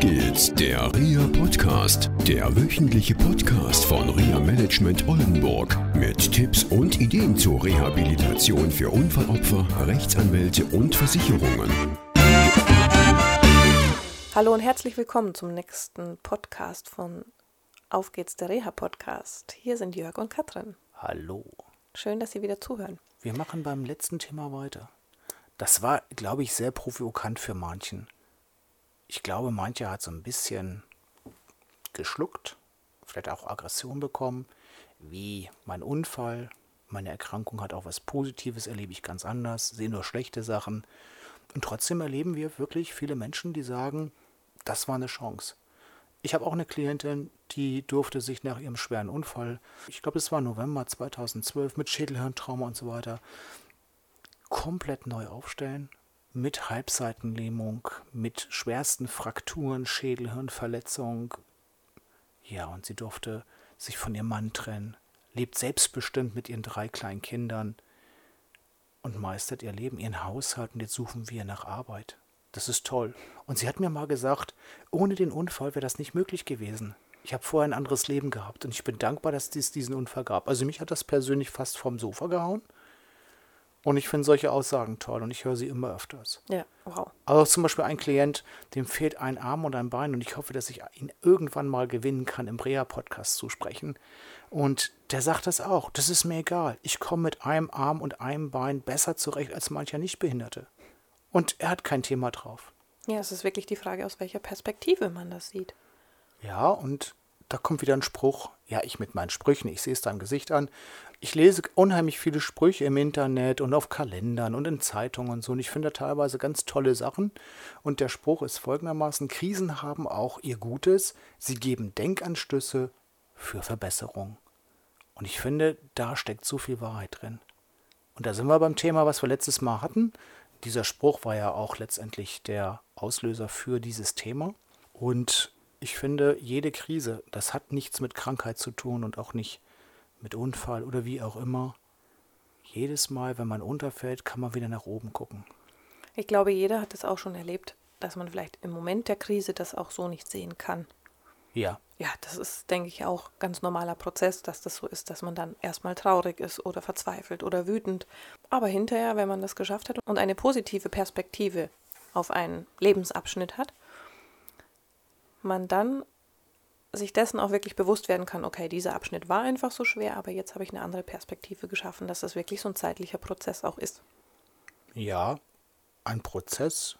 geht's, der RIA Podcast, der wöchentliche Podcast von RIA Management Oldenburg mit Tipps und Ideen zur Rehabilitation für Unfallopfer, Rechtsanwälte und Versicherungen. Hallo und herzlich willkommen zum nächsten Podcast von Auf geht's, der Reha Podcast. Hier sind Jörg und Katrin. Hallo. Schön, dass Sie wieder zuhören. Wir machen beim letzten Thema weiter. Das war, glaube ich, sehr provokant für manchen. Ich glaube, mancher hat so ein bisschen geschluckt, vielleicht auch Aggression bekommen, wie mein Unfall, meine Erkrankung hat auch was Positives, erlebe ich ganz anders, sehe nur schlechte Sachen. Und trotzdem erleben wir wirklich viele Menschen, die sagen, das war eine Chance. Ich habe auch eine Klientin, die durfte sich nach ihrem schweren Unfall, ich glaube, es war November 2012 mit Schädelhirntrauma und so weiter, komplett neu aufstellen, mit Halbseitenlähmung, mit schwersten Frakturen, Schädelhirnverletzung. Ja, und sie durfte sich von ihrem Mann trennen, lebt selbstbestimmt mit ihren drei kleinen Kindern und meistert ihr Leben, ihren Haushalt und jetzt suchen wir nach Arbeit. Das ist toll. Und sie hat mir mal gesagt, ohne den Unfall wäre das nicht möglich gewesen. Ich habe vorher ein anderes Leben gehabt und ich bin dankbar, dass es diesen Unfall gab. Also mich hat das persönlich fast vom Sofa gehauen. Und ich finde solche Aussagen toll und ich höre sie immer öfters. Ja, wow. Also zum Beispiel ein Klient, dem fehlt ein Arm und ein Bein und ich hoffe, dass ich ihn irgendwann mal gewinnen kann, im Brea-Podcast zu sprechen. Und der sagt das auch. Das ist mir egal. Ich komme mit einem Arm und einem Bein besser zurecht als mancher Nichtbehinderte. Und er hat kein Thema drauf. Ja, es ist wirklich die Frage, aus welcher Perspektive man das sieht. Ja, und da kommt wieder ein Spruch. Ja, ich mit meinen Sprüchen, ich sehe es deinem Gesicht an. Ich lese unheimlich viele Sprüche im Internet und auf Kalendern und in Zeitungen und so. Und ich finde teilweise ganz tolle Sachen. Und der Spruch ist folgendermaßen: Krisen haben auch ihr Gutes. Sie geben Denkanstöße für Verbesserung. Und ich finde, da steckt so viel Wahrheit drin. Und da sind wir beim Thema, was wir letztes Mal hatten. Dieser Spruch war ja auch letztendlich der Auslöser für dieses Thema. Und ich finde, jede Krise, das hat nichts mit Krankheit zu tun und auch nicht mit Unfall oder wie auch immer. Jedes Mal, wenn man unterfällt, kann man wieder nach oben gucken. Ich glaube, jeder hat es auch schon erlebt, dass man vielleicht im Moment der Krise das auch so nicht sehen kann. Ja. Ja, das ist, denke ich, auch ganz normaler Prozess, dass das so ist, dass man dann erstmal traurig ist oder verzweifelt oder wütend. Aber hinterher, wenn man das geschafft hat und eine positive Perspektive auf einen Lebensabschnitt hat, man dann sich dessen auch wirklich bewusst werden kann, okay, dieser Abschnitt war einfach so schwer, aber jetzt habe ich eine andere Perspektive geschaffen, dass das wirklich so ein zeitlicher Prozess auch ist. Ja, ein Prozess,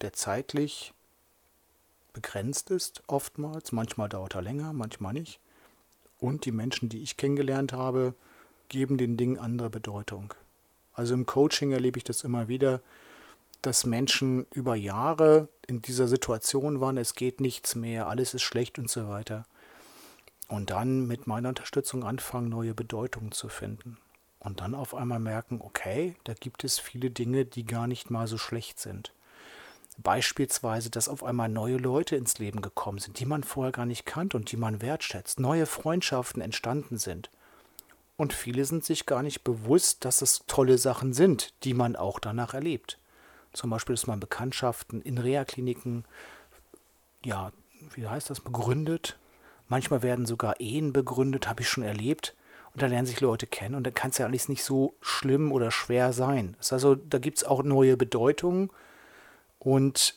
der zeitlich begrenzt ist, oftmals. Manchmal dauert er länger, manchmal nicht. Und die Menschen, die ich kennengelernt habe, geben den Dingen andere Bedeutung. Also im Coaching erlebe ich das immer wieder, dass Menschen über Jahre in dieser Situation waren, es geht nichts mehr, alles ist schlecht und so weiter. Und dann mit meiner Unterstützung anfangen, neue Bedeutungen zu finden. Und dann auf einmal merken, okay, da gibt es viele Dinge, die gar nicht mal so schlecht sind. Beispielsweise, dass auf einmal neue Leute ins Leben gekommen sind, die man vorher gar nicht kannte und die man wertschätzt. Neue Freundschaften entstanden sind. Und viele sind sich gar nicht bewusst, dass es tolle Sachen sind, die man auch danach erlebt. Zum Beispiel, dass man Bekanntschaften in Reha-Kliniken, ja, wie heißt das, begründet. Manchmal werden sogar Ehen begründet, habe ich schon erlebt. Und da lernen sich Leute kennen und dann kann es ja alles nicht so schlimm oder schwer sein. Ist also, da gibt es auch neue Bedeutungen. Und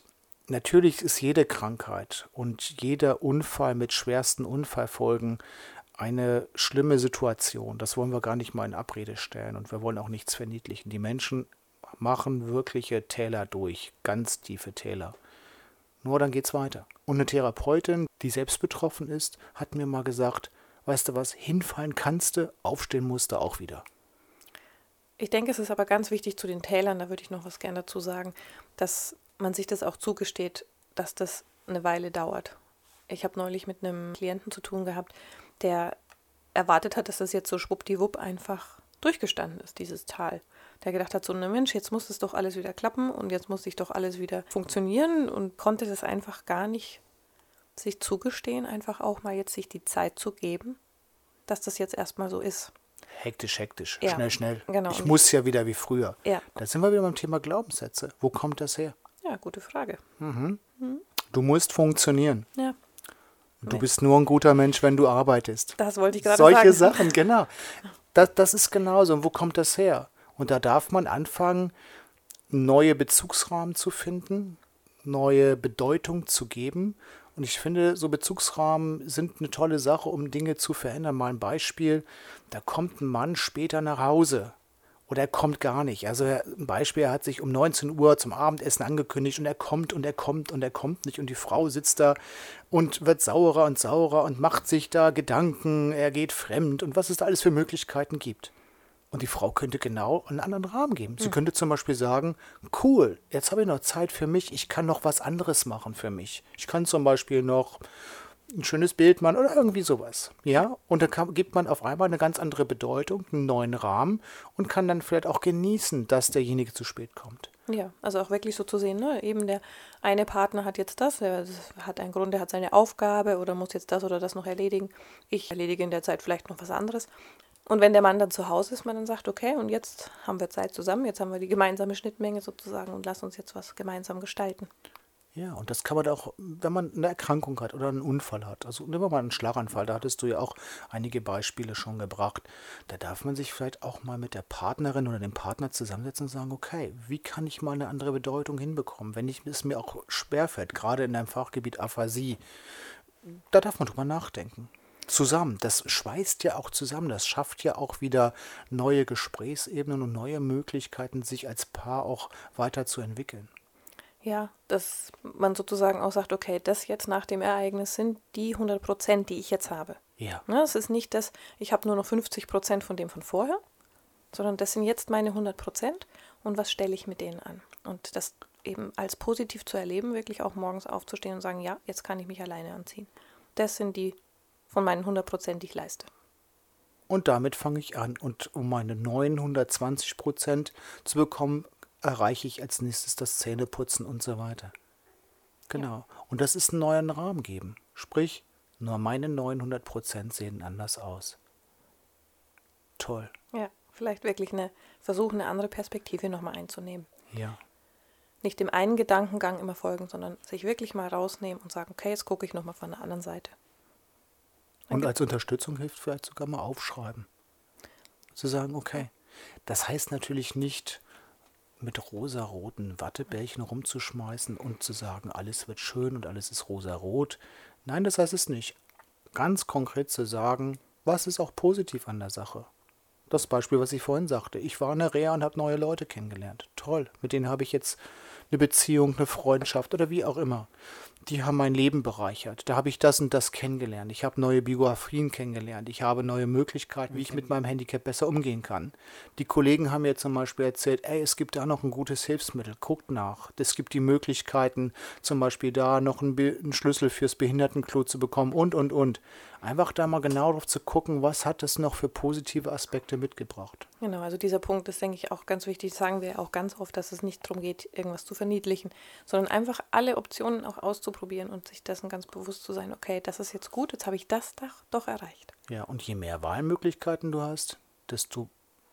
natürlich ist jede Krankheit und jeder Unfall mit schwersten Unfallfolgen eine schlimme Situation. Das wollen wir gar nicht mal in Abrede stellen und wir wollen auch nichts verniedlichen. Die Menschen machen wirkliche Täler durch, ganz tiefe Täler. Nur dann geht's weiter. Und eine Therapeutin, die selbst betroffen ist, hat mir mal gesagt, weißt du was, hinfallen kannst du, aufstehen musst du auch wieder. Ich denke, es ist aber ganz wichtig zu den Tälern, da würde ich noch was gerne dazu sagen, dass man sich das auch zugesteht, dass das eine Weile dauert. Ich habe neulich mit einem Klienten zu tun gehabt, der erwartet hat, dass das jetzt so schwuppdiwupp einfach durchgestanden ist, dieses Tal der gedacht hat, so, ne Mensch, jetzt muss es doch alles wieder klappen und jetzt muss sich doch alles wieder funktionieren und konnte das einfach gar nicht sich zugestehen, einfach auch mal jetzt sich die Zeit zu geben, dass das jetzt erstmal so ist. Hektisch, hektisch, Ja, schnell, schnell. genau. Ich muss ja wieder wie früher. Ja. Da sind wir wieder beim Thema Glaubenssätze. Wo kommt das her? Ja, gute Frage. Du musst funktionieren. Ja. Du bist nur ein guter Mensch, wenn du arbeitest. Das wollte ich gerade Solche sagen. Sachen, genau. Das, das ist genauso. Und wo kommt das her? Und da darf man anfangen, neue Bezugsrahmen zu finden, neue Bedeutung zu geben. Und ich finde, so Bezugsrahmen sind eine tolle Sache, um Dinge zu verändern. Mal ein Beispiel, da kommt ein Mann später nach Hause oder er kommt gar nicht. Also ein Beispiel, er hat sich um 19 Uhr zum Abendessen angekündigt und er kommt und er kommt und er kommt nicht und die Frau sitzt da und wird saurer und saurer und macht sich da Gedanken, er geht fremd und was es da alles für Möglichkeiten gibt. Und die Frau könnte genau einen anderen Rahmen geben. Sie könnte zum Beispiel sagen, cool, jetzt habe ich noch Zeit für mich, ich kann noch was anderes machen für mich. Ich kann zum Beispiel noch ein schönes Bild machen oder irgendwie sowas. Ja, und dann kann, gibt man auf einmal eine ganz andere Bedeutung, einen neuen Rahmen und kann dann vielleicht auch genießen, dass derjenige zu spät kommt. Ja, also auch wirklich so zu sehen, ne? eben der eine Partner hat jetzt das, er hat einen Grund, er hat seine Aufgabe oder muss jetzt das oder das noch erledigen. Ich erledige in der Zeit vielleicht noch was anderes. Und wenn der Mann dann zu Hause ist, man dann sagt, okay, und jetzt haben wir Zeit zusammen, jetzt haben wir die gemeinsame Schnittmenge sozusagen und lass uns jetzt was gemeinsam gestalten. Ja, und das kann man auch, wenn man eine Erkrankung hat oder einen Unfall hat. Also nehmen wir mal einen Schlaganfall, da hattest du ja auch einige Beispiele schon gebracht. Da darf man sich vielleicht auch mal mit der Partnerin oder dem Partner zusammensetzen und sagen, okay, wie kann ich mal eine andere Bedeutung hinbekommen, wenn ich, es mir auch schwerfällt, gerade in deinem Fachgebiet Aphasie. Da darf man drüber nachdenken. Zusammen, das schweißt ja auch zusammen, das schafft ja auch wieder neue Gesprächsebenen und neue Möglichkeiten, sich als Paar auch weiterzuentwickeln. Ja, dass man sozusagen auch sagt, okay, das jetzt nach dem Ereignis sind die 100 Prozent, die ich jetzt habe. Ja. Ne, es ist nicht das, ich habe nur noch 50 Prozent von dem von vorher, sondern das sind jetzt meine 100 Prozent und was stelle ich mit denen an? Und das eben als positiv zu erleben, wirklich auch morgens aufzustehen und sagen, ja, jetzt kann ich mich alleine anziehen. Das sind die von meinen 100 Prozent, die ich leiste. Und damit fange ich an. Und um meine 920 Prozent zu bekommen, erreiche ich als nächstes das Zähneputzen und so weiter. Genau. Und das ist einen neuen Rahmen geben. Sprich, nur meine 900 Prozent sehen anders aus. Toll. Ja, vielleicht wirklich eine versuchen, eine andere Perspektive nochmal einzunehmen. Ja. Nicht dem einen Gedankengang immer folgen, sondern sich wirklich mal rausnehmen und sagen, okay, jetzt gucke ich nochmal von der anderen Seite. Und Danke. als Unterstützung hilft vielleicht sogar mal aufschreiben. Zu sagen, okay, das heißt natürlich nicht, mit rosaroten Wattebällchen rumzuschmeißen und zu sagen, alles wird schön und alles ist rosarot. Nein, das heißt es nicht. Ganz konkret zu sagen, was ist auch positiv an der Sache. Das Beispiel, was ich vorhin sagte. Ich war in der Reha und habe neue Leute kennengelernt. Toll. Mit denen habe ich jetzt eine Beziehung, eine Freundschaft oder wie auch immer. Die haben mein Leben bereichert. Da habe ich das und das kennengelernt. Ich habe neue Biografien kennengelernt. Ich habe neue Möglichkeiten, wie ich mit meinem Handicap besser umgehen kann. Die Kollegen haben mir zum Beispiel erzählt, ey, es gibt da noch ein gutes Hilfsmittel. Guckt nach. Es gibt die Möglichkeiten, zum Beispiel da noch einen, Be einen Schlüssel fürs Behindertenklo zu bekommen und, und, und. Einfach da mal genau drauf zu gucken, was hat es noch für positive Aspekte mitgebracht. Genau, also dieser Punkt ist, denke ich, auch ganz wichtig. Das sagen wir auch ganz oft, dass es nicht darum geht, irgendwas zu verniedlichen, sondern einfach alle Optionen auch auszuprobieren und sich dessen ganz bewusst zu sein, okay, das ist jetzt gut, jetzt habe ich das doch, doch erreicht. Ja, und je mehr Wahlmöglichkeiten du hast, desto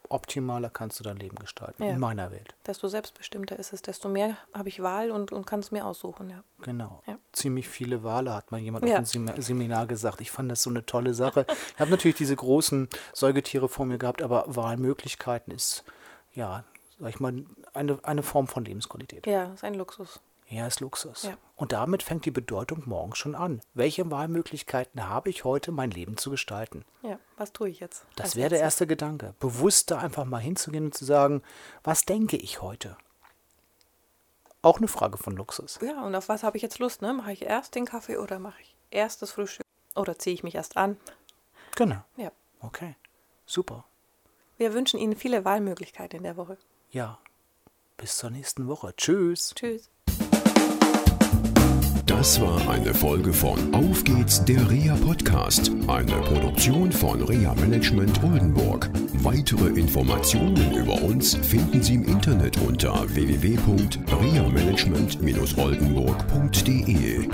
optimaler kannst du dein Leben gestalten. Ja. In meiner Welt. Desto selbstbestimmter ist es, desto mehr habe ich Wahl und, und kann es mir aussuchen, ja. Genau. Ja. Ziemlich viele Wale hat mal jemand Ja. auf dem Sem- Seminar gesagt. Ich fand das so eine tolle Sache. Ich habe natürlich diese großen Säugetiere vor mir gehabt, aber Wahlmöglichkeiten ist, ja, sag ich mal, eine, eine Form von Lebensqualität. Ja, ist ein Luxus. Ja, ist Luxus. Ja. Und damit fängt die Bedeutung morgens schon an. Welche Wahlmöglichkeiten habe ich heute, mein Leben zu gestalten? Ja, was tue ich jetzt? Das wäre der erste Gedanke. Bewusst da einfach mal hinzugehen und zu sagen, was denke ich heute? Auch eine Frage von Luxus. Ja, und auf was habe ich jetzt Lust? Ne? Mache ich erst den Kaffee oder mache ich erst das Frühstück? Oder ziehe ich mich erst an? Genau. Ja. Okay. Super. Wir wünschen Ihnen viele Wahlmöglichkeiten in der Woche. Ja. Bis zur nächsten Woche. Tschüss. Tschüss. Das war eine Folge von Auf geht's, der REA Podcast, eine Produktion von REA Management Oldenburg. Weitere Informationen über uns finden Sie im Internet unter www.reamanagement-oldenburg.de.